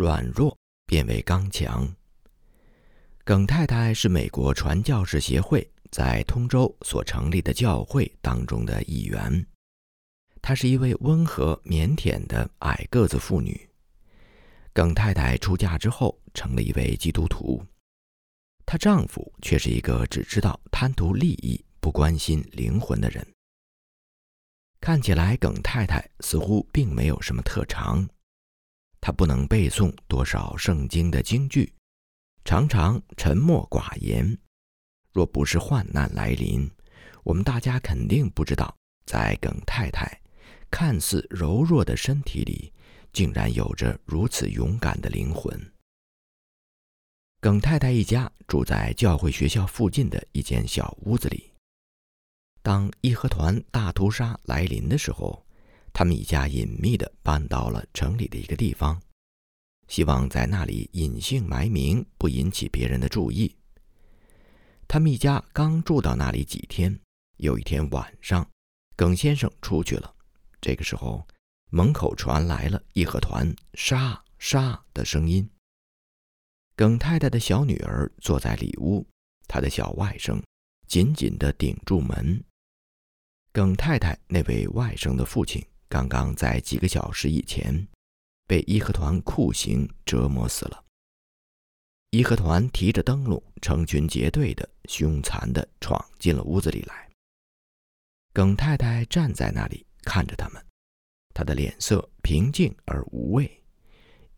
软弱变为刚强。耿太太是美国传教士协会在通州所成立的教会当中的一员。她是一位温和腼腆的矮个子妇女。耿太太出嫁之后成了一位基督徒，她丈夫却是一个只知道贪图利益、不关心灵魂的人。看起来，耿太太似乎并没有什么特长，他不能背诵多少圣经的经句，常常沉默寡言。若不是患难来临，我们大家肯定不知道，在耿太太看似柔弱的身体里。竟然有着如此勇敢的灵魂。耿太太一家住在教会学校附近的一间小屋子里。当义和团大屠杀来临的时候，他们一家隐秘地搬到了城里的一个地方，希望在那里隐姓埋名，不引起别人的注意。他们一家刚住到那里几天，有一天晚上，耿先生出去了。这个时候。门口传来了义和团“杀杀”的声音。耿太太的小女儿坐在里屋，她的小外甥紧紧地顶住门。耿太太那位外甥的父亲刚刚在几个小时以前被义和团酷刑折磨死了。义和团提着灯笼，成群结队的、凶残的闯进了屋子里来。耿太太站在那里看着他们。他的脸色平静而无畏。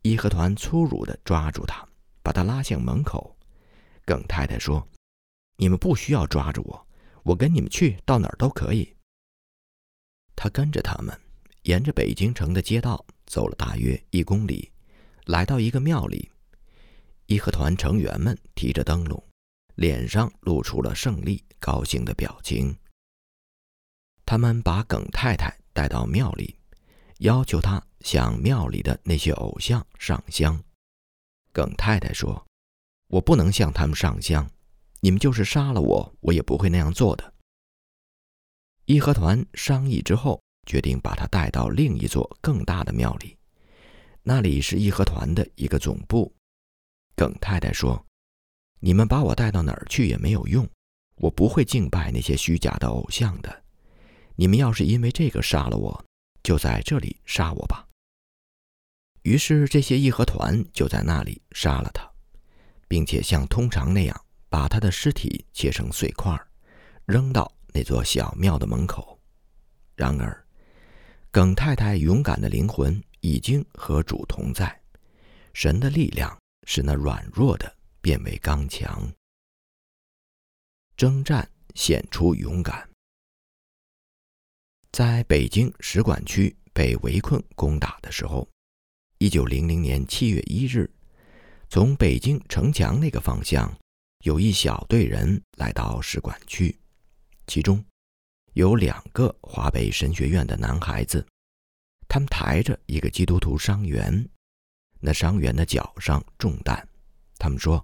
义和团粗鲁地抓住他，把他拉向门口。耿太太说：“你们不需要抓住我，我跟你们去到哪儿都可以。”他跟着他们，沿着北京城的街道走了大约一公里，来到一个庙里。义和团成员们提着灯笼，脸上露出了胜利、高兴的表情。他们把耿太太带到庙里。要求他向庙里的那些偶像上香。耿太太说：“我不能向他们上香，你们就是杀了我，我也不会那样做的。”义和团商议之后，决定把他带到另一座更大的庙里，那里是义和团的一个总部。耿太太说：“你们把我带到哪儿去也没有用，我不会敬拜那些虚假的偶像的。你们要是因为这个杀了我，”就在这里杀我吧。于是这些义和团就在那里杀了他，并且像通常那样把他的尸体切成碎块，扔到那座小庙的门口。然而，耿太太勇敢的灵魂已经和主同在，神的力量使那软弱的变为刚强。征战显出勇敢。在北京使馆区被围困攻打的时候，一九零零年七月一日，从北京城墙那个方向，有一小队人来到使馆区，其中有两个华北神学院的男孩子，他们抬着一个基督徒伤员，那伤员的脚上中弹，他们说，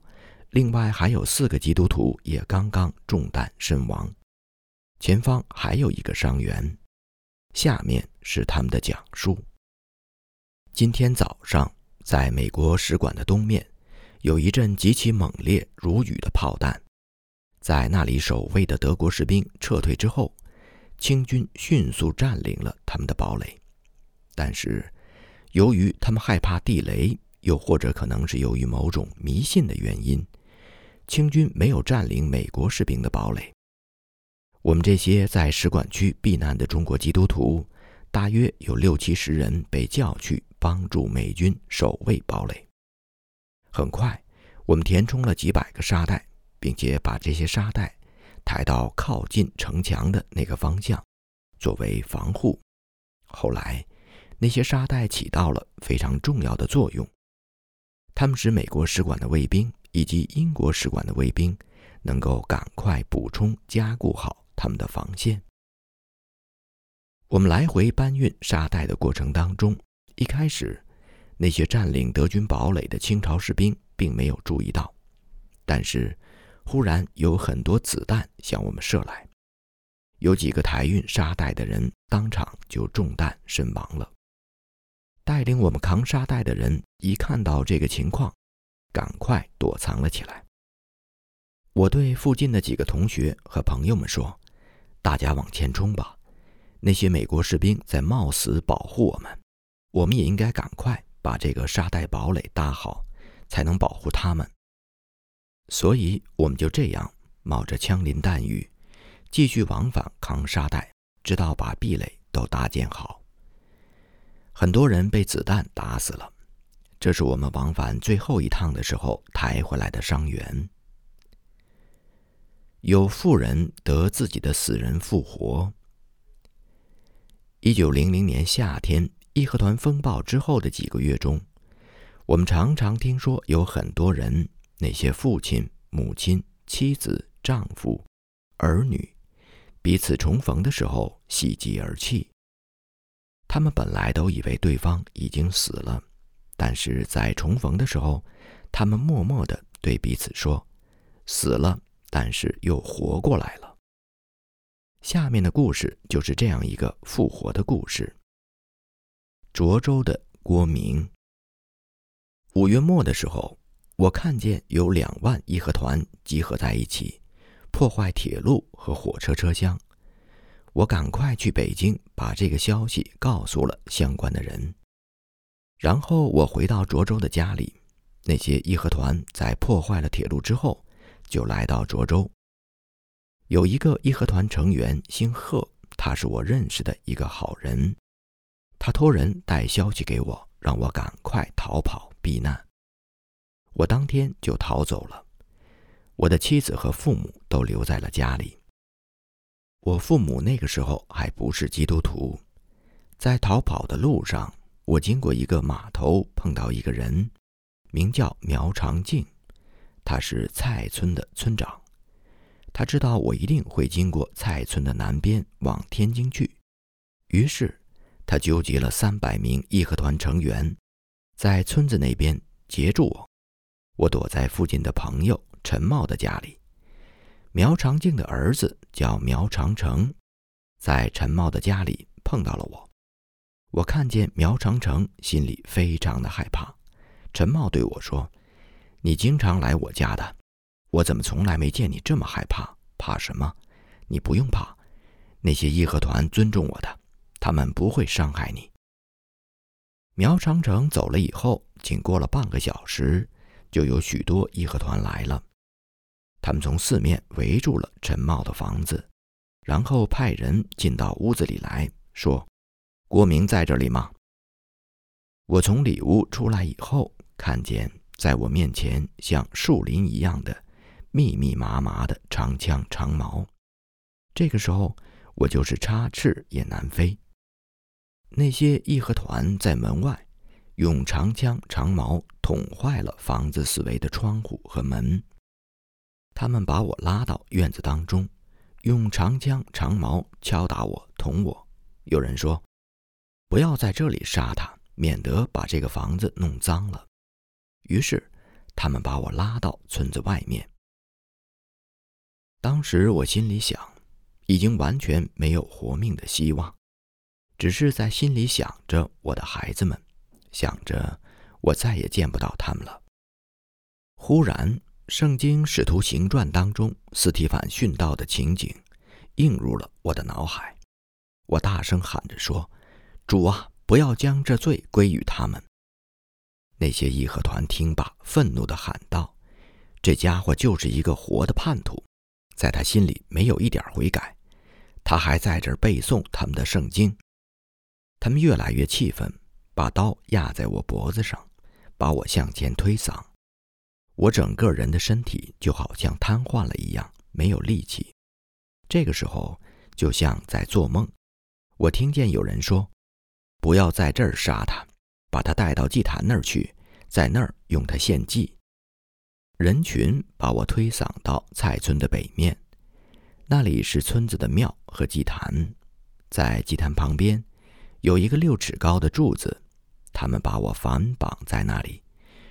另外还有四个基督徒也刚刚中弹身亡，前方还有一个伤员。下面是他们的讲述。今天早上，在美国使馆的东面，有一阵极其猛烈如雨的炮弹。在那里守卫的德国士兵撤退之后，清军迅速占领了他们的堡垒。但是，由于他们害怕地雷，又或者可能是由于某种迷信的原因，清军没有占领美国士兵的堡垒。我们这些在使馆区避难的中国基督徒，大约有六七十人被叫去帮助美军守卫堡垒。很快，我们填充了几百个沙袋，并且把这些沙袋抬到靠近城墙的那个方向，作为防护。后来，那些沙袋起到了非常重要的作用，他们使美国使馆的卫兵以及英国使馆的卫兵能够赶快补充加固好。他们的防线。我们来回搬运沙袋的过程当中，一开始，那些占领德军堡垒的清朝士兵并没有注意到，但是，忽然有很多子弹向我们射来，有几个抬运沙袋的人当场就中弹身亡了。带领我们扛沙袋的人一看到这个情况，赶快躲藏了起来。我对附近的几个同学和朋友们说：“大家往前冲吧！那些美国士兵在冒死保护我们，我们也应该赶快把这个沙袋堡垒搭好，才能保护他们。”所以，我们就这样冒着枪林弹雨，继续往返扛沙袋，直到把壁垒都搭建好。很多人被子弹打死了，这是我们往返最后一趟的时候抬回来的伤员。有富人得自己的死人复活。一九零零年夏天，义和团风暴之后的几个月中，我们常常听说有很多人，那些父亲、母亲、妻子、丈夫、儿女，彼此重逢的时候喜极而泣。他们本来都以为对方已经死了，但是在重逢的时候，他们默默地对彼此说：“死了。”但是又活过来了。下面的故事就是这样一个复活的故事。涿州的郭明。五月末的时候，我看见有两万义和团集合在一起，破坏铁路和火车车厢。我赶快去北京，把这个消息告诉了相关的人。然后我回到涿州的家里，那些义和团在破坏了铁路之后。就来到涿州，有一个义和团成员姓贺，他是我认识的一个好人。他托人带消息给我，让我赶快逃跑避难。我当天就逃走了，我的妻子和父母都留在了家里。我父母那个时候还不是基督徒。在逃跑的路上，我经过一个码头，碰到一个人，名叫苗长静。他是蔡村的村长，他知道我一定会经过蔡村的南边往天津去，于是他纠集了三百名义和团成员，在村子那边截住我。我躲在附近的朋友陈茂的家里，苗长静的儿子叫苗长城，在陈茂的家里碰到了我。我看见苗长城，心里非常的害怕。陈茂对我说。你经常来我家的，我怎么从来没见你这么害怕？怕什么？你不用怕，那些义和团尊重我的，他们不会伤害你。苗长城走了以后，仅过了半个小时，就有许多义和团来了，他们从四面围住了陈茂的房子，然后派人进到屋子里来说：“郭明在这里吗？”我从里屋出来以后，看见。在我面前，像树林一样的密密麻麻的长枪长矛。这个时候，我就是插翅也难飞。那些义和团在门外用长枪长矛捅坏了房子四围的窗户和门。他们把我拉到院子当中，用长枪长矛敲打我、捅我。有人说：“不要在这里杀他，免得把这个房子弄脏了。”于是，他们把我拉到村子外面。当时我心里想，已经完全没有活命的希望，只是在心里想着我的孩子们，想着我再也见不到他们了。忽然，《圣经·使徒行传》当中斯提凡殉道的情景映入了我的脑海。我大声喊着说：“主啊，不要将这罪归于他们。”那些义和团听罢，愤怒地喊道：“这家伙就是一个活的叛徒，在他心里没有一点悔改，他还在这儿背诵他们的圣经。”他们越来越气愤，把刀压在我脖子上，把我向前推搡。我整个人的身体就好像瘫痪了一样，没有力气。这个时候，就像在做梦。我听见有人说：“不要在这儿杀他。”把他带到祭坛那儿去，在那儿用他献祭。人群把我推搡到蔡村的北面，那里是村子的庙和祭坛。在祭坛旁边有一个六尺高的柱子，他们把我反绑在那里，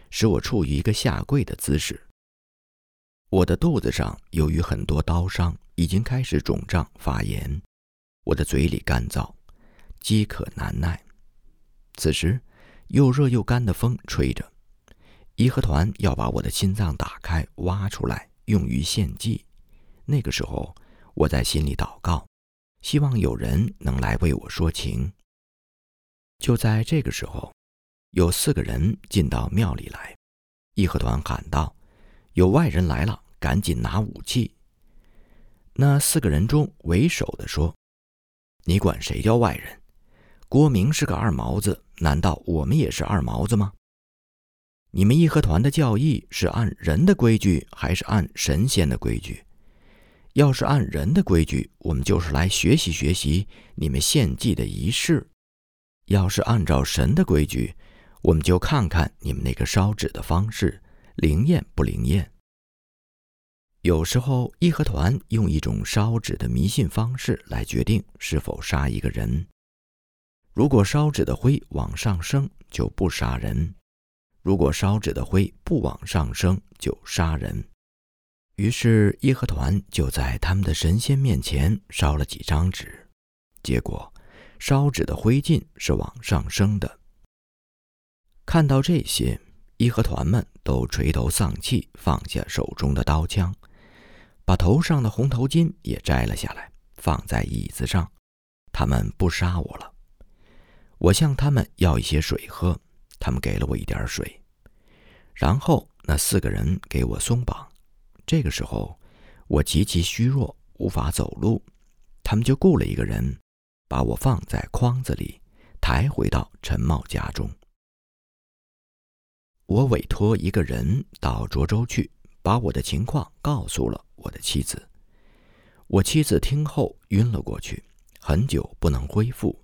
使我处于一个下跪的姿势。我的肚子上由于很多刀伤，已经开始肿胀发炎，我的嘴里干燥，饥渴难耐。此时。又热又干的风吹着，义和团要把我的心脏打开挖出来，用于献祭。那个时候，我在心里祷告，希望有人能来为我说情。就在这个时候，有四个人进到庙里来，义和团喊道：“有外人来了，赶紧拿武器。”那四个人中为首的说：“你管谁叫外人？郭明是个二毛子，难道我们也是二毛子吗？你们义和团的教义是按人的规矩，还是按神仙的规矩？要是按人的规矩，我们就是来学习学习你们献祭的仪式。”要是按照神的规矩，我们就看看你们那个烧纸的方式灵验不灵验。有时候义和团用一种烧纸的迷信方式来决定是否杀一个人。如果烧纸的灰往上升，就不杀人；如果烧纸的灰不往上升，就杀人。于是义和团就在他们的神仙面前烧了几张纸，结果。烧纸的灰烬是往上升的。看到这些，义和团们都垂头丧气，放下手中的刀枪，把头上的红头巾也摘了下来，放在椅子上。他们不杀我了。我向他们要一些水喝，他们给了我一点水。然后那四个人给我松绑。这个时候，我极其虚弱，无法走路。他们就雇了一个人。把我放在筐子里，抬回到陈茂家中。我委托一个人到涿州去，把我的情况告诉了我的妻子。我妻子听后晕了过去，很久不能恢复。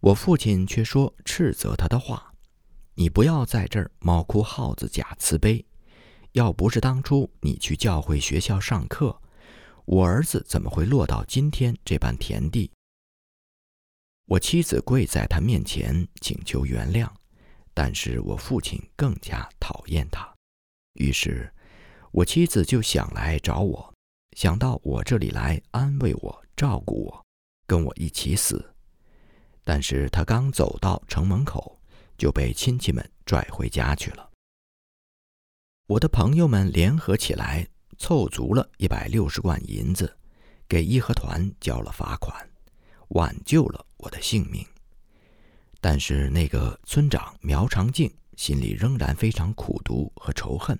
我父亲却说斥责他的话：“你不要在这儿猫哭耗子假慈悲。要不是当初你去教会学校上课，我儿子怎么会落到今天这般田地？”我妻子跪在他面前请求原谅，但是我父亲更加讨厌他。于是，我妻子就想来找我，想到我这里来安慰我、照顾我，跟我一起死。但是他刚走到城门口，就被亲戚们拽回家去了。我的朋友们联合起来，凑足了一百六十贯银子，给义和团交了罚款。挽救了我的性命，但是那个村长苗长敬心里仍然非常苦毒和仇恨，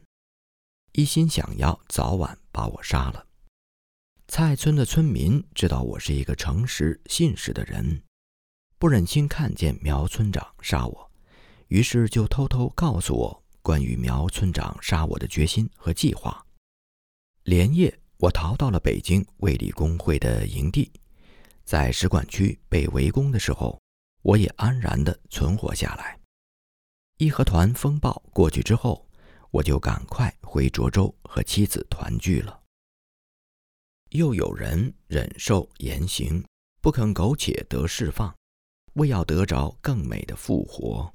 一心想要早晚把我杀了。蔡村的村民知道我是一个诚实信实的人，不忍心看见苗村长杀我，于是就偷偷告诉我关于苗村长杀我的决心和计划。连夜，我逃到了北京卫理公会的营地。在使馆区被围攻的时候，我也安然地存活下来。义和团风暴过去之后，我就赶快回涿州和妻子团聚了。又有人忍受严刑，不肯苟且得释放，为要得着更美的复活。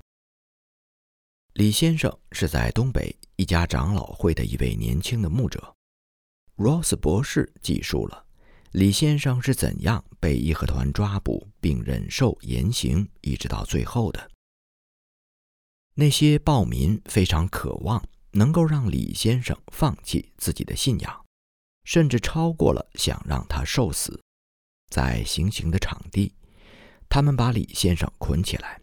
李先生是在东北一家长老会的一位年轻的牧者。Ross 博士记述了。李先生是怎样被义和团抓捕并忍受严刑，一直到最后的？那些暴民非常渴望能够让李先生放弃自己的信仰，甚至超过了想让他受死。在行刑的场地，他们把李先生捆起来，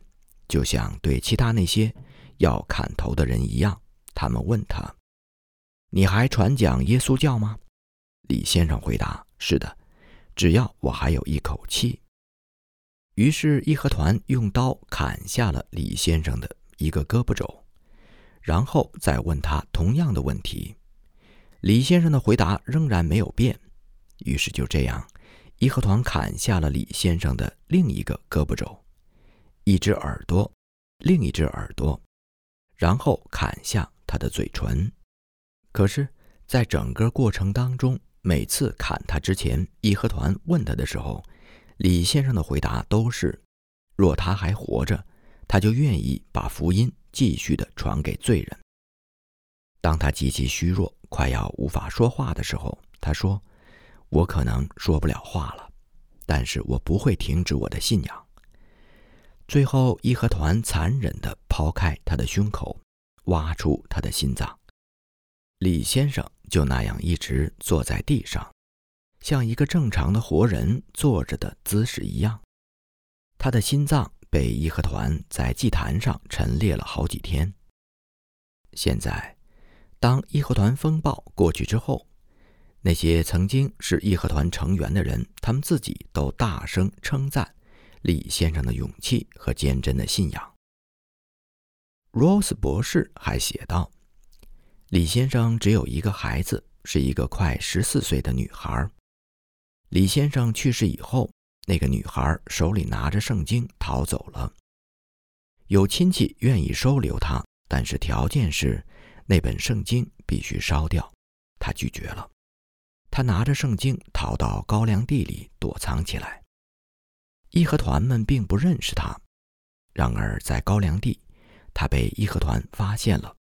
就像对其他那些要砍头的人一样。他们问他：“你还传讲耶稣教吗？”李先生回答：“是的。”只要我还有一口气。于是义和团用刀砍下了李先生的一个胳膊肘，然后再问他同样的问题。李先生的回答仍然没有变。于是就这样，义和团砍下了李先生的另一个胳膊肘、一只耳朵、另一只耳朵，然后砍下他的嘴唇。可是，在整个过程当中，每次砍他之前，义和团问他的时候，李先生的回答都是：若他还活着，他就愿意把福音继续的传给罪人。当他极其虚弱，快要无法说话的时候，他说：“我可能说不了话了，但是我不会停止我的信仰。”最后，义和团残忍地抛开他的胸口，挖出他的心脏。李先生就那样一直坐在地上，像一个正常的活人坐着的姿势一样。他的心脏被义和团在祭坛上陈列了好几天。现在，当义和团风暴过去之后，那些曾经是义和团成员的人，他们自己都大声称赞。李先生的勇气和坚贞的信仰。Rose 博士还写道：“李先生只有一个孩子，是一个快十四岁的女孩。李先生去世以后，那个女孩手里拿着圣经逃走了。有亲戚愿意收留她，但是条件是那本圣经必须烧掉。她拒绝了。她拿着圣经逃到高粱地里躲藏起来。”义和团们并不认识他，然而在高粱地，他被义和团发现了。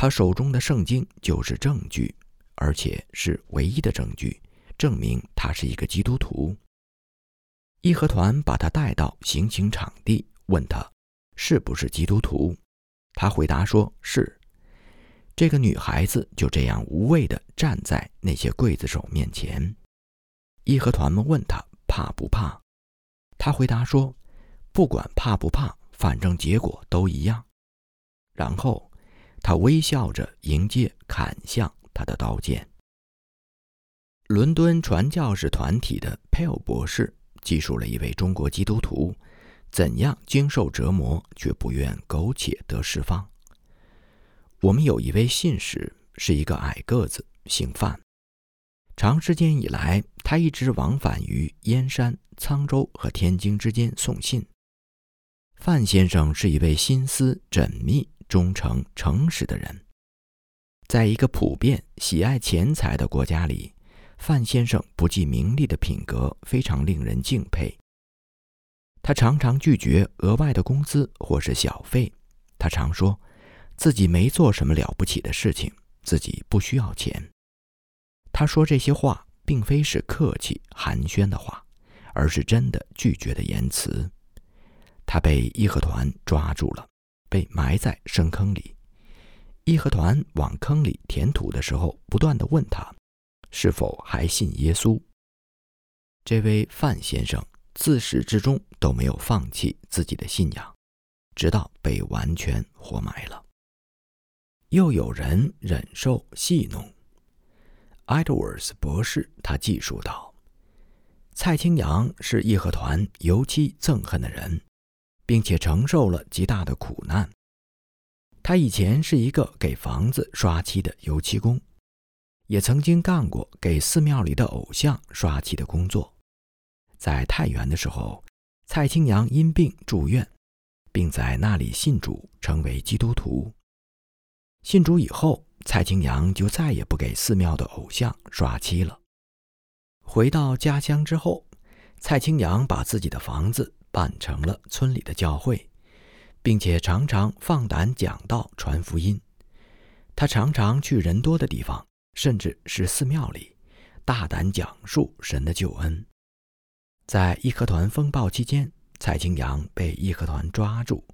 他手中的圣经就是证据，而且是唯一的证据，证明他是一个基督徒。义和团把他带到行刑场地，问他是不是基督徒。他回答说是。这个女孩子就这样无畏地站在那些刽子手面前。义和团们问他怕不怕。他回答说：“不管怕不怕，反正结果都一样。”然后，他微笑着迎接砍向他的刀剑。伦敦传教士团体的佩尔博士记述了一位中国基督徒怎样经受折磨却不愿苟且得释放。我们有一位信使，是一个矮个子，姓范。长时间以来，他一直往返于燕山、沧州和天津之间送信。范先生是一位心思缜密、忠诚、诚实的人。在一个普遍喜爱钱财的国家里，范先生不计名利的品格非常令人敬佩。他常常拒绝额外的工资或是小费。他常说，自己没做什么了不起的事情，自己不需要钱。他说这些话并非是客气寒暄的话，而是真的拒绝的言辞。他被义和团抓住了，被埋在深坑里。义和团往坑里填土的时候，不断的问他是否还信耶稣。这位范先生自始至终都没有放弃自己的信仰，直到被完全活埋了。又有人忍受戏弄。Edwards 博士，他记述道：“蔡清扬是义和团尤其憎恨的人，并且承受了极大的苦难。他以前是一个给房子刷漆的油漆工，也曾经干过给寺庙里的偶像刷漆的工作。在太原的时候，蔡清扬因病住院，并在那里信主，成为基督徒。信主以后。”蔡清扬就再也不给寺庙的偶像刷漆了。回到家乡之后，蔡清扬把自己的房子办成了村里的教会，并且常常放胆讲道、传福音。他常常去人多的地方，甚至是寺庙里，大胆讲述神的救恩。在义和团风暴期间，蔡清扬被义和团抓住，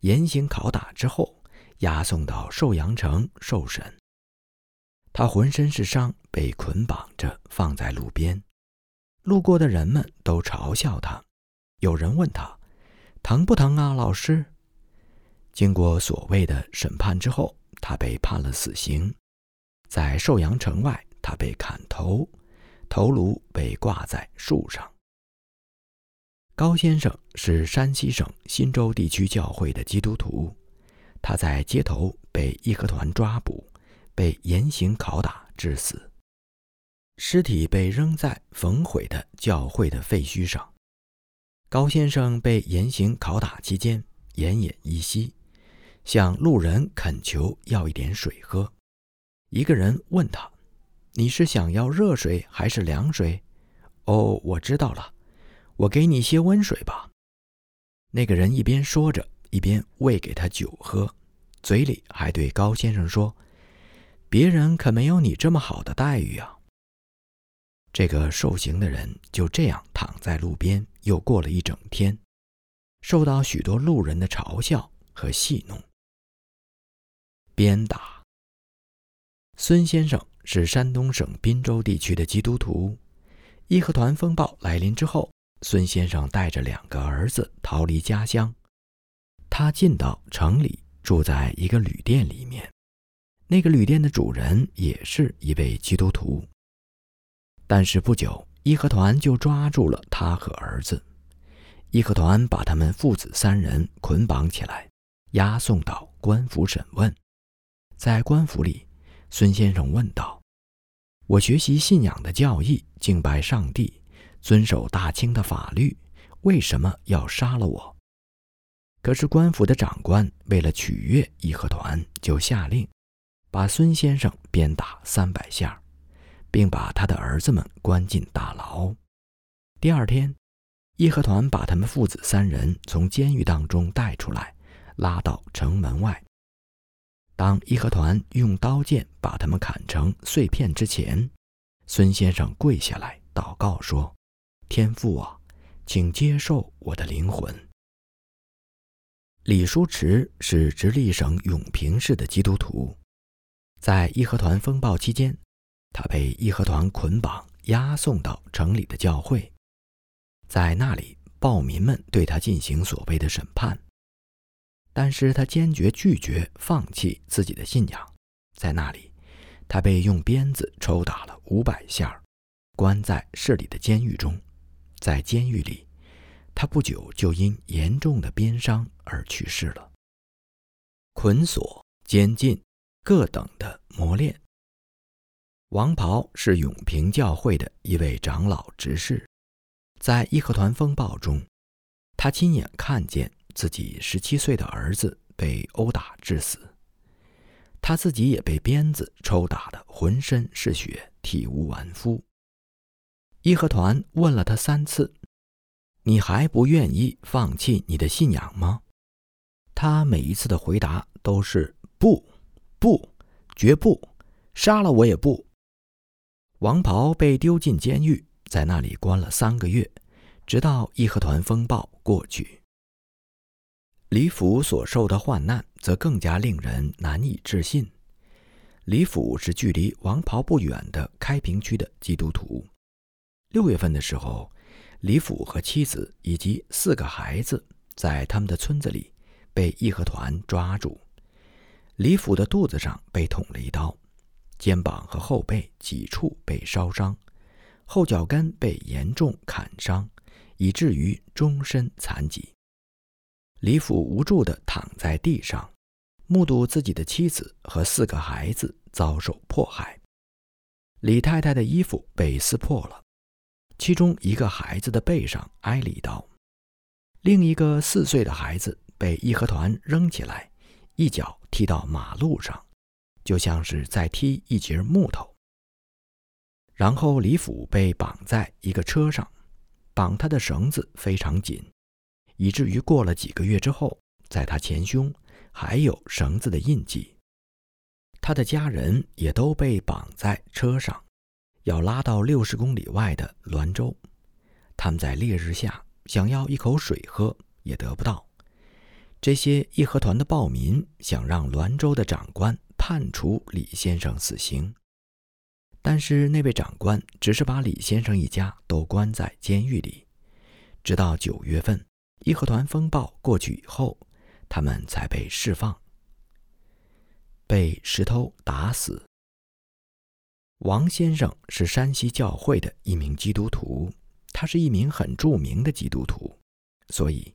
严刑拷打之后。押送到寿阳城受审，他浑身是伤，被捆绑着放在路边。路过的人们都嘲笑他。有人问他：“疼不疼啊，老师？”经过所谓的审判之后，他被判了死刑。在寿阳城外，他被砍头，头颅被挂在树上。高先生是山西省忻州地区教会的基督徒。他在街头被义和团抓捕，被严刑拷打致死，尸体被扔在焚毁的教会的废墟上。高先生被严刑拷打期间奄奄一息，向路人恳求要一点水喝。一个人问他：“你是想要热水还是凉水？”“哦，我知道了，我给你些温水吧。”那个人一边说着。一边喂给他酒喝，嘴里还对高先生说：“别人可没有你这么好的待遇啊。”这个受刑的人就这样躺在路边，又过了一整天。受到许多路人的嘲笑和戏弄。鞭打。孙先生是山东省滨州地区的基督徒。义和团风暴来临之后，孙先生带着两个儿子逃离家乡。他进到城里，住在一个旅店里面。那个旅店的主人也是一位基督徒。但是不久，义和团就抓住了他和儿子。义和团把他们父子三人捆绑起来，押送到官府审问。在官府里。孙先生问道：“我学习信仰的教义，敬拜上帝，遵守大清的法律，为什么要杀了我？”可是官府的长官为了取悦义和团，就下令把孙先生鞭打三百下，并把他的儿子们关进大牢。第二天，义和团把他们父子三人从监狱当中带出来，拉到城门外。当义和团用刀剑把他们砍成碎片之前，孙先生跪下来祷告说：“天父啊，请接受我的灵魂。”李书池是直隶省永平市的基督徒，在义和团风暴期间，他被义和团捆绑押送到城里的教会，在那里，暴民们对他进行所谓的审判。但是他坚决拒绝放弃自己的信仰，在那里，他被用鞭子抽打了五百下，关在市里的监狱中。在监狱里，他不久就因严重的鞭伤而去世了。捆锁、监禁、各等的磨练。王袍是永平教会的一位长老执事，在义和团风暴中，他亲眼看见。自己十七岁的儿子被殴打致死，他自己也被鞭子抽打得浑身是血，体无完肤。义和团问了他三次：“你还不愿意放弃你的信仰吗？”他每一次的回答都是“不，不，绝不，杀了我也不。”王袍被丢进监狱，在那里关了三个月，直到义和团风暴过去。李府所受的患难则更加令人难以置信。李府是距离王袍不远的开平区的基督徒。六月份的时候，李府和妻子以及四个孩子在他们的村子里被义和团抓住。李府的肚子上被捅了一刀，肩膀和后背几处被烧伤，后脚跟被严重砍伤，以至于终身残疾。李府无助地躺在地上，目睹自己的妻子和四个孩子遭受迫害。李太太的衣服被撕破了，其中一个孩子的背上挨了一刀，另一个四岁的孩子被义和团扔起来，一脚踢到马路上，就像是在踢一截木头。然后李府被绑在一个车上，绑他的绳子非常紧。以至于过了几个月之后，在他前胸还有绳子的印记。他的家人也都被绑在车上，要拉到六十公里外的滦州。他们在烈日下想要一口水喝，也得不到。这些义和团的暴民想让滦州的长官判处李先生死刑，但是那位长官只是把李先生一家都关在监狱里，直到九月份。义和团风暴过去以后，他们才被释放。被石头打死。王先生是山西教会的一名基督徒，他是一名很著名的基督徒，所以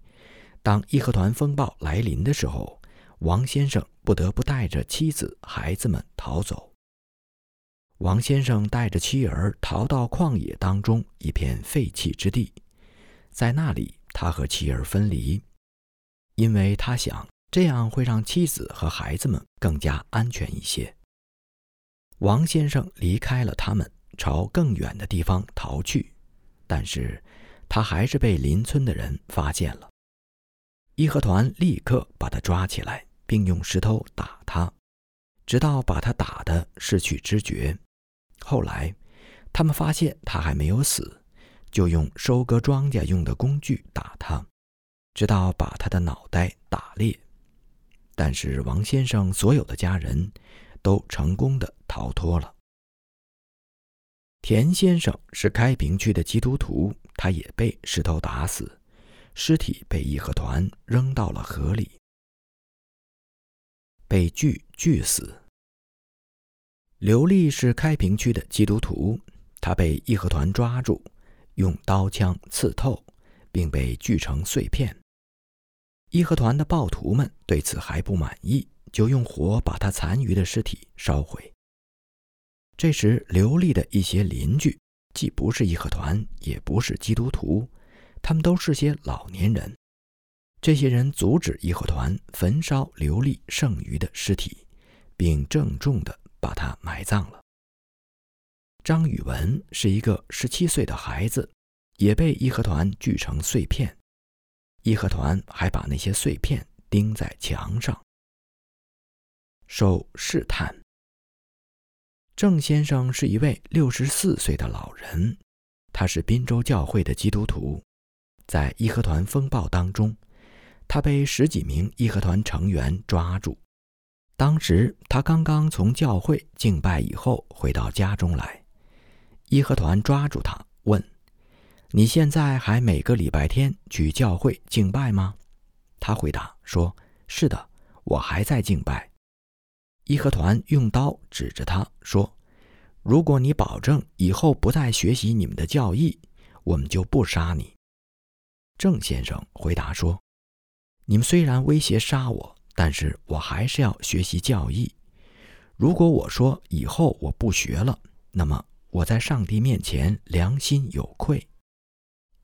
当义和团风暴来临的时候，王先生不得不带着妻子、孩子们逃走。王先生带着妻儿逃到旷野当中一片废弃之地，在那里。他和妻儿分离，因为他想这样会让妻子和孩子们更加安全一些。王先生离开了他们，朝更远的地方逃去，但是他还是被邻村的人发现了。义和团立刻把他抓起来，并用石头打他，直到把他打得失去知觉。后来，他们发现他还没有死。就用收割庄稼用的工具打他，直到把他的脑袋打裂。但是王先生所有的家人都成功的逃脱了。田先生是开平区的基督徒，他也被石头打死，尸体被义和团扔到了河里，被锯锯死。刘丽是开平区的基督徒，他被义和团抓住，用刀枪刺透，并被锯成碎片。义和团的暴徒们对此还不满意，就用火把他残余的尸体烧毁。这时，刘丽的一些邻居既不是义和团，也不是基督徒，他们都是些老年人。这些人阻止义和团焚烧刘丽剩余的尸体，并郑重地把他埋葬了。张宇文是一个十七岁的孩子，也被义和团锯成碎片。义和团还把那些碎片钉在墙上，受试探。郑先生是一位六十四岁的老人，他是滨州教会的基督徒。在义和团风暴当中，他被十几名义和团成员抓住。当时他刚刚从教会敬拜以后回到家中来，义和团抓住他问：“你现在还每个礼拜天去教会敬拜吗？”他回答说：“是的，我还在敬拜。”义和团用刀指着他说：“如果你保证以后不再学习你们的教义，我们就不杀你。”郑先生回答说：“你们虽然威胁杀我，但是我还是要学习教义。如果我说以后我不学了，那么我在上帝面前良心有愧。”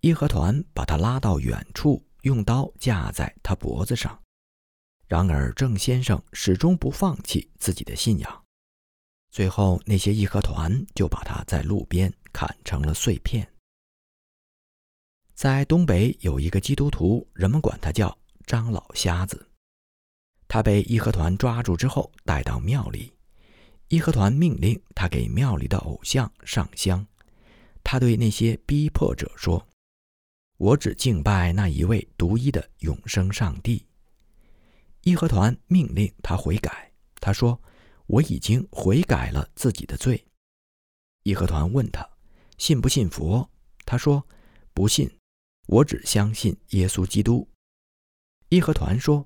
义和团把他拉到远处，用刀架在他脖子上。然而，郑先生始终不放弃自己的信仰。最后，那些义和团就把他在路边砍成了碎片。在东北有一个基督徒，人们管他叫张老瞎子。他被义和团抓住之后，带到庙里。义和团命令他给庙里的偶像上香。他对那些逼迫者说：“我只敬拜那一位独一的永生上帝。”义和团命令他悔改。他说：“我已经悔改了自己的罪。”义和团问他：“信不信佛？”他说：“不信，我只相信耶稣基督。”义和团说：“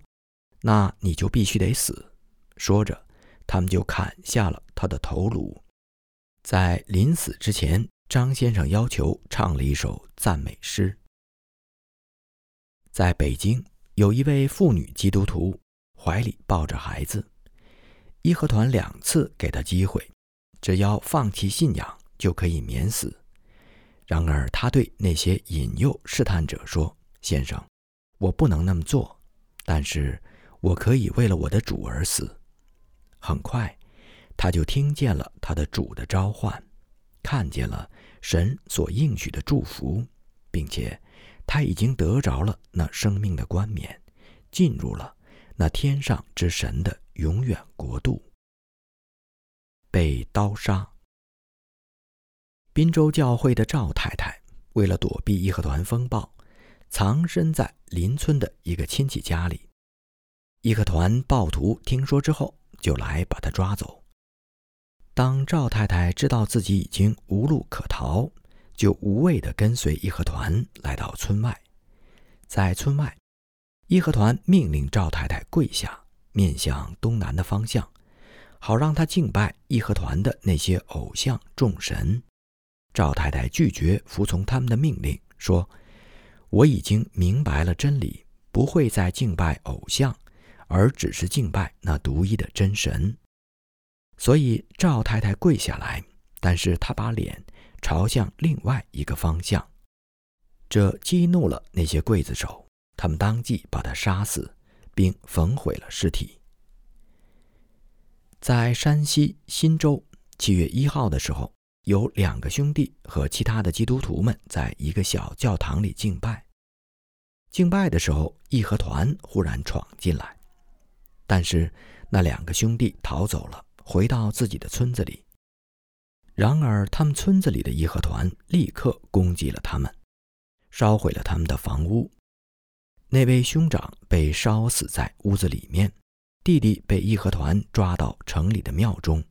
那你就必须得死。”说着，他们就砍下了他的头颅。在临死之前，张先生要求唱了一首赞美诗。在北京，有一位妇女基督徒。怀里抱着孩子，义和团两次给他机会，只要放弃信仰就可以免死。然而他对那些引诱试探者说：“先生，我不能那么做，但是我可以为了我的主而死。”很快，他就听见了他的主的召唤，看见了神所应许的祝福，并且他已经得着了那生命的冠冕，进入了。那天上之神的永远国度，被刀杀。滨州教会的赵太太为了躲避义和团风暴，藏身在邻村的一个亲戚家里。义和团暴徒听说之后，就来把他抓走。当赵太太知道自己已经无路可逃，就无畏地跟随义和团来到村外，在村外。义和团命令赵太太跪下，面向东南的方向，好让他敬拜义和团的那些偶像众神。赵太太拒绝服从他们的命令，说：“我已经明白了真理，不会再敬拜偶像，而只是敬拜那独一的真神。”所以赵太太跪下来，但是她把脸朝向另外一个方向，这激怒了那些刽子手。他们当即把他杀死，并焚毁了尸体。在山西忻州，七月一号的时候，有两个兄弟和其他的基督徒们在一个小教堂里敬拜。敬拜的时候，义和团忽然闯进来，但是那两个兄弟逃走了，回到自己的村子里。然而，他们村子里的义和团立刻攻击了他们，烧毁了他们的房屋。那位兄长被烧死在屋子里面，弟弟被义和团抓到城里的庙中，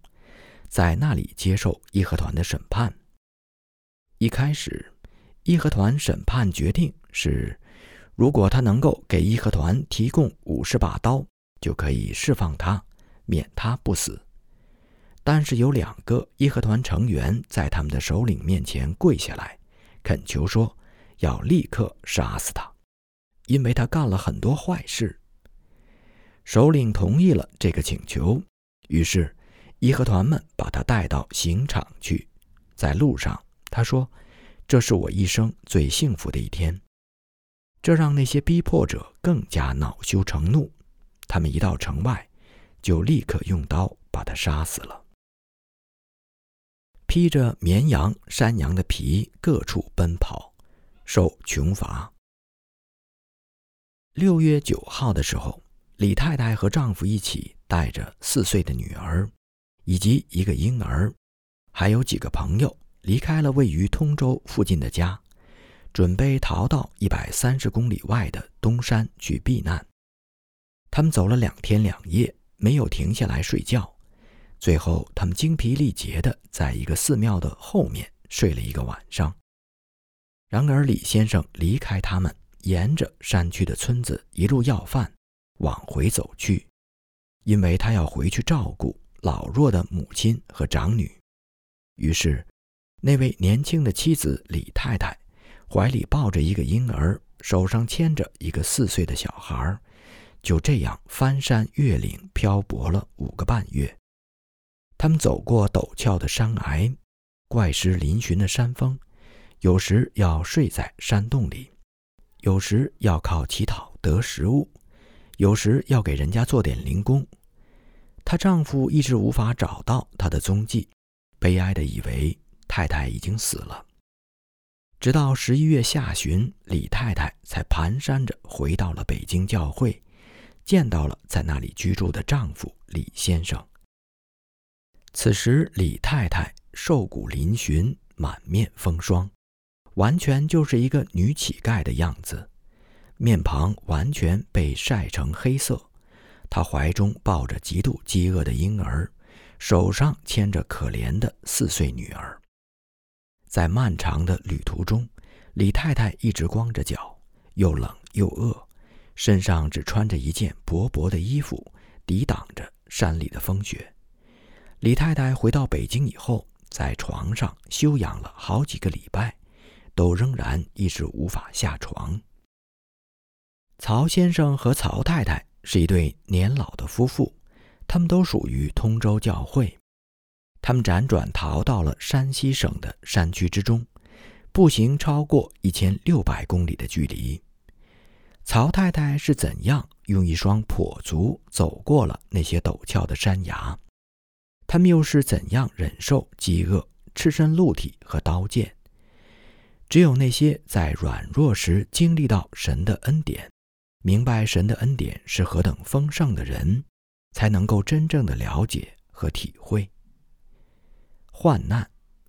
在那里接受义和团的审判。一开始，义和团审判决定是，如果他能够给义和团提供五十把刀，就可以释放他，免他不死。但是有两个义和团成员在他们的首领面前跪下来，恳求说要立刻杀死他，因为他干了很多坏事。首领同意了这个请求，于是义和团们把他带到刑场去。在路上，他说：“这是我一生最幸福的一天。”这让那些逼迫者更加恼羞成怒，他们一到城外，就立刻用刀把他杀死了。披着绵羊、山羊的皮，各处奔跑，受穷乏。六月九号的时候，李太太和丈夫一起带着四岁的女儿，以及一个婴儿，还有几个朋友，离开了位于通州附近的家，准备逃到一百三十公里外的东山去避难。他们走了两天两夜，没有停下来睡觉。最后，他们精疲力竭地在一个寺庙的后面睡了一个晚上。然而，李先生离开他们，沿着山区的村子一路要饭，往回走去，因为他要回去照顾老弱的母亲和长女。于是，那位年轻的妻子李太太，怀里抱着一个婴儿，手上牵着一个四岁的小孩，就这样翻山越岭漂泊了五个半月。他们走过陡峭的山崖，怪石嶙峋的山峰，有时要睡在山洞里，有时要靠乞讨得食物，有时要给人家做点零工。她丈夫一直无法找到她的踪迹，悲哀地以为太太已经死了。直到十一月下旬，李太太才蹒跚着回到了北京教会，见到了在那里居住的丈夫李先生。此时，李太太瘦骨嶙峋，满面风霜，完全就是一个女乞丐的样子，面庞完全被晒成黑色。她怀中抱着极度饥饿的婴儿，手上牵着可怜的四岁女儿。在漫长的旅途中，李太太一直光着脚，又冷又饿，身上只穿着一件薄薄的衣服，抵挡着山里的风雪。李太太回到北京以后，在床上休养了好几个礼拜，都仍然一直无法下床。曹先生和曹太太是一对年老的夫妇，他们都属于通州教会。他们辗转逃到了山西省的山区之中，步行超过一千六百公里的距离。曹太太是怎样用一双跛足走过了那些陡峭的山崖？他们又是怎样忍受饥饿、赤身露体和刀剑？只有那些在软弱时经历到神的恩典，明白神的恩典是何等丰盛的人，才能够真正的了解和体会患难、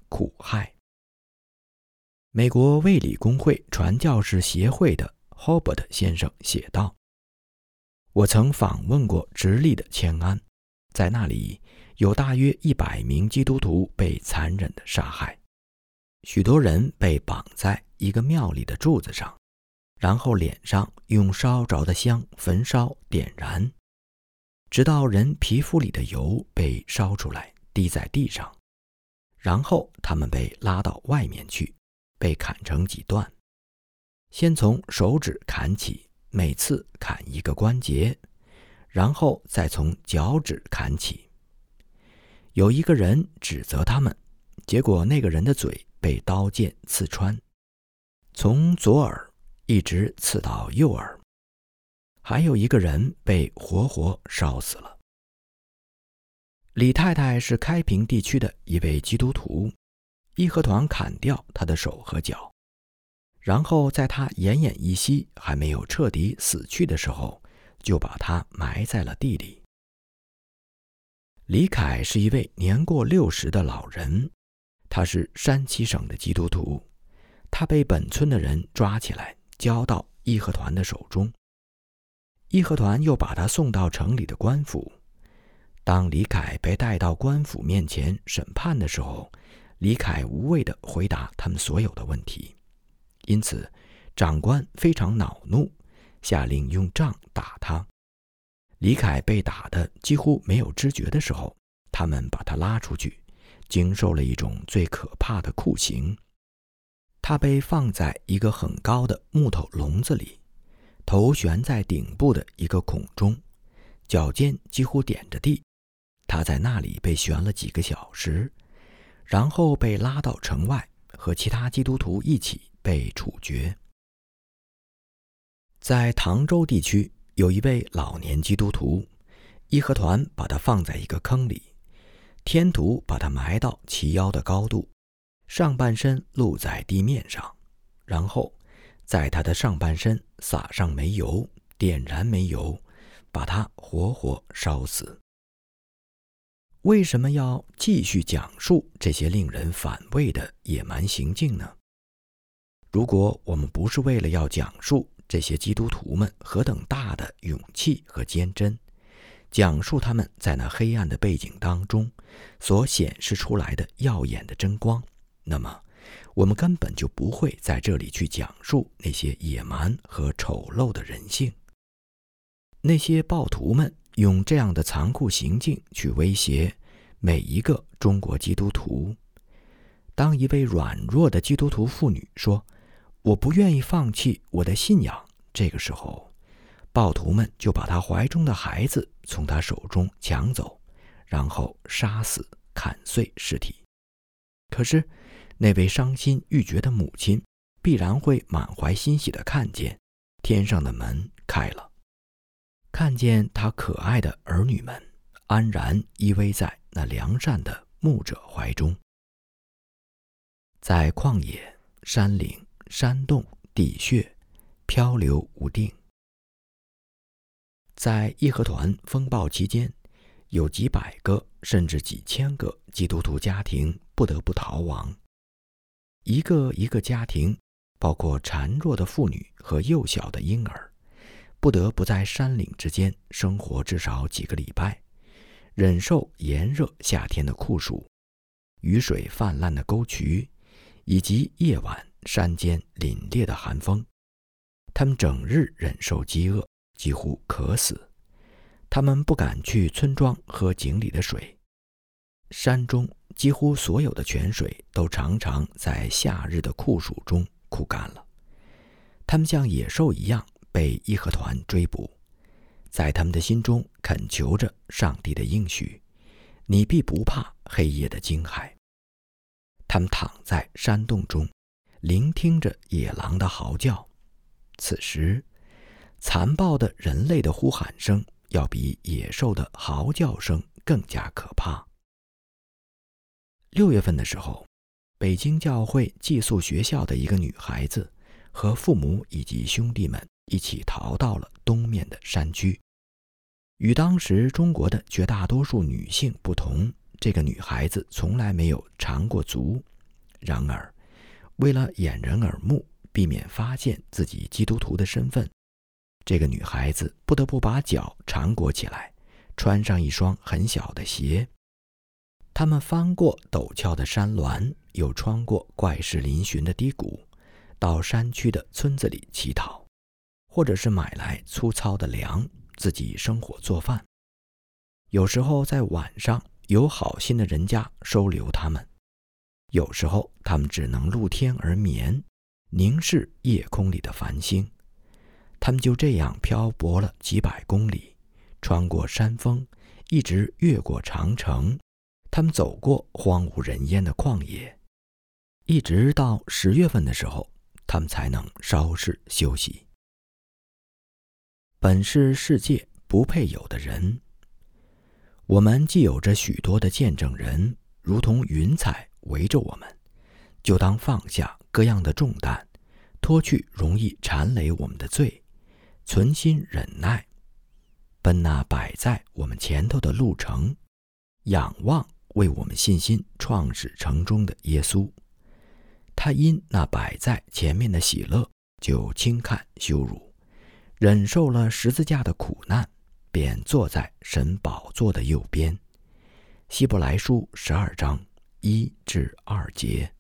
苦害。美国卫理公会传教士协会的 Hobart 先生写道：“我曾访问过直隶的迁安，在那里。”有大约一百名基督徒被残忍的杀害，许多人被绑在一个庙里的柱子上，然后脸上用烧着的香焚烧点燃，直到人皮肤里的油被烧出来滴在地上，然后他们被拉到外面去，被砍成几段，先从手指砍起，每次砍一个关节，然后再从脚趾砍起。有一个人指责他们，结果那个人的嘴被刀剑刺穿，从左耳一直刺到右耳。还有一个人被活活烧死了。李太太是开平地区的一位基督徒，义和团砍掉他的手和脚，然后在他奄奄一息、还没有彻底死去的时候，就把他埋在了地里。李凯是一位年过六十的老人，他是山西省的基督徒。他被本村的人抓起来，交到义和团的手中。义和团又把他送到城里的官府。当李凯被带到官府面前审判的时候，李凯无畏地回答他们所有的问题，因此长官非常恼怒，下令用杖打他。李凯被打得几乎没有知觉的时候，他们把他拉出去，经受了一种最可怕的酷刑。他被放在一个很高的木头笼子里，头悬在顶部的一个孔中，脚尖几乎点着地。他在那里被悬了几个小时，然后被拉到城外，和其他基督徒一起被处决。在唐州地区。有一位老年基督徒，义和团把他放在一个坑里，天徒把他埋到齐腰的高度，上半身露在地面上，然后在他的上半身撒上煤油，点燃煤油，把他活活烧死。为什么要继续讲述这些令人反胃的野蛮行径呢？如果我们不是为了要讲述，这些基督徒们何等大的勇气和坚贞，讲述他们在那黑暗的背景当中所显示出来的耀眼的真光。那么，我们根本就不会在这里去讲述那些野蛮和丑陋的人性。那些暴徒们用这样的残酷行径去威胁每一个中国基督徒。当一位软弱的基督徒妇女说。我不愿意放弃我的信仰。这个时候，暴徒们就把他怀中的孩子从他手中抢走，然后杀死、砍碎尸体。可是，那位伤心欲绝的母亲必然会满怀欣喜地看见天上的门开了，看见他可爱的儿女们安然依偎在那良善的牧者怀中，在旷野、山岭。山洞、地穴，漂流无定。在义和团风暴期间，有几百个甚至几千个基督徒家庭不得不逃亡。一个一个家庭，包括孱弱的妇女和幼小的婴儿，不得不在山岭之间生活至少几个礼拜，忍受炎热夏天的酷暑、雨水泛滥的沟渠，以及夜晚。山间凛冽的寒风，他们整日忍受饥饿，几乎渴死。他们不敢去村庄喝井里的水，山中几乎所有的泉水都常常在夏日的酷暑中枯干了。他们像野兽一样被义和团追捕，在他们的心中恳求着上帝的应许：“你必不怕黑夜的惊骇。”他们躺在山洞中。聆听着野狼的嚎叫，此时，残暴的人类的呼喊声要比野兽的嚎叫声更加可怕。六月份的时候，北京教会寄宿学校的一个女孩子和父母以及兄弟们一起逃到了东面的山区。与当时中国的绝大多数女性不同，这个女孩子从来没有缠过足。然而，为了掩人耳目，避免发现自己基督徒的身份，这个女孩子不得不把脚缠裹起来，穿上一双很小的鞋。他们翻过陡峭的山峦，又穿过怪石嶙峋的低谷，到山区的村子里乞讨，或者是买来粗糙的粮，自己生火做饭。有时候在晚上，有好心的人家收留他们。有时候，他们只能露天而眠，凝视夜空里的繁星。他们就这样漂泊了几百公里，穿过山峰，一直越过长城。他们走过荒无人烟的旷野，一直到十月份的时候，他们才能稍事休息。本是世界不配有的人，我们既有着许多的见证人，如同云彩。围着我们，就当放下各样的重担，脱去容易缠累我们的罪，存心忍耐，奔那摆在我们前头的路程，仰望为我们信心创始成终的耶稣。他因那摆在前面的喜乐，就轻看羞辱，忍受了十字架的苦难，便坐在神宝座的右边。希伯来书十二章一至二节。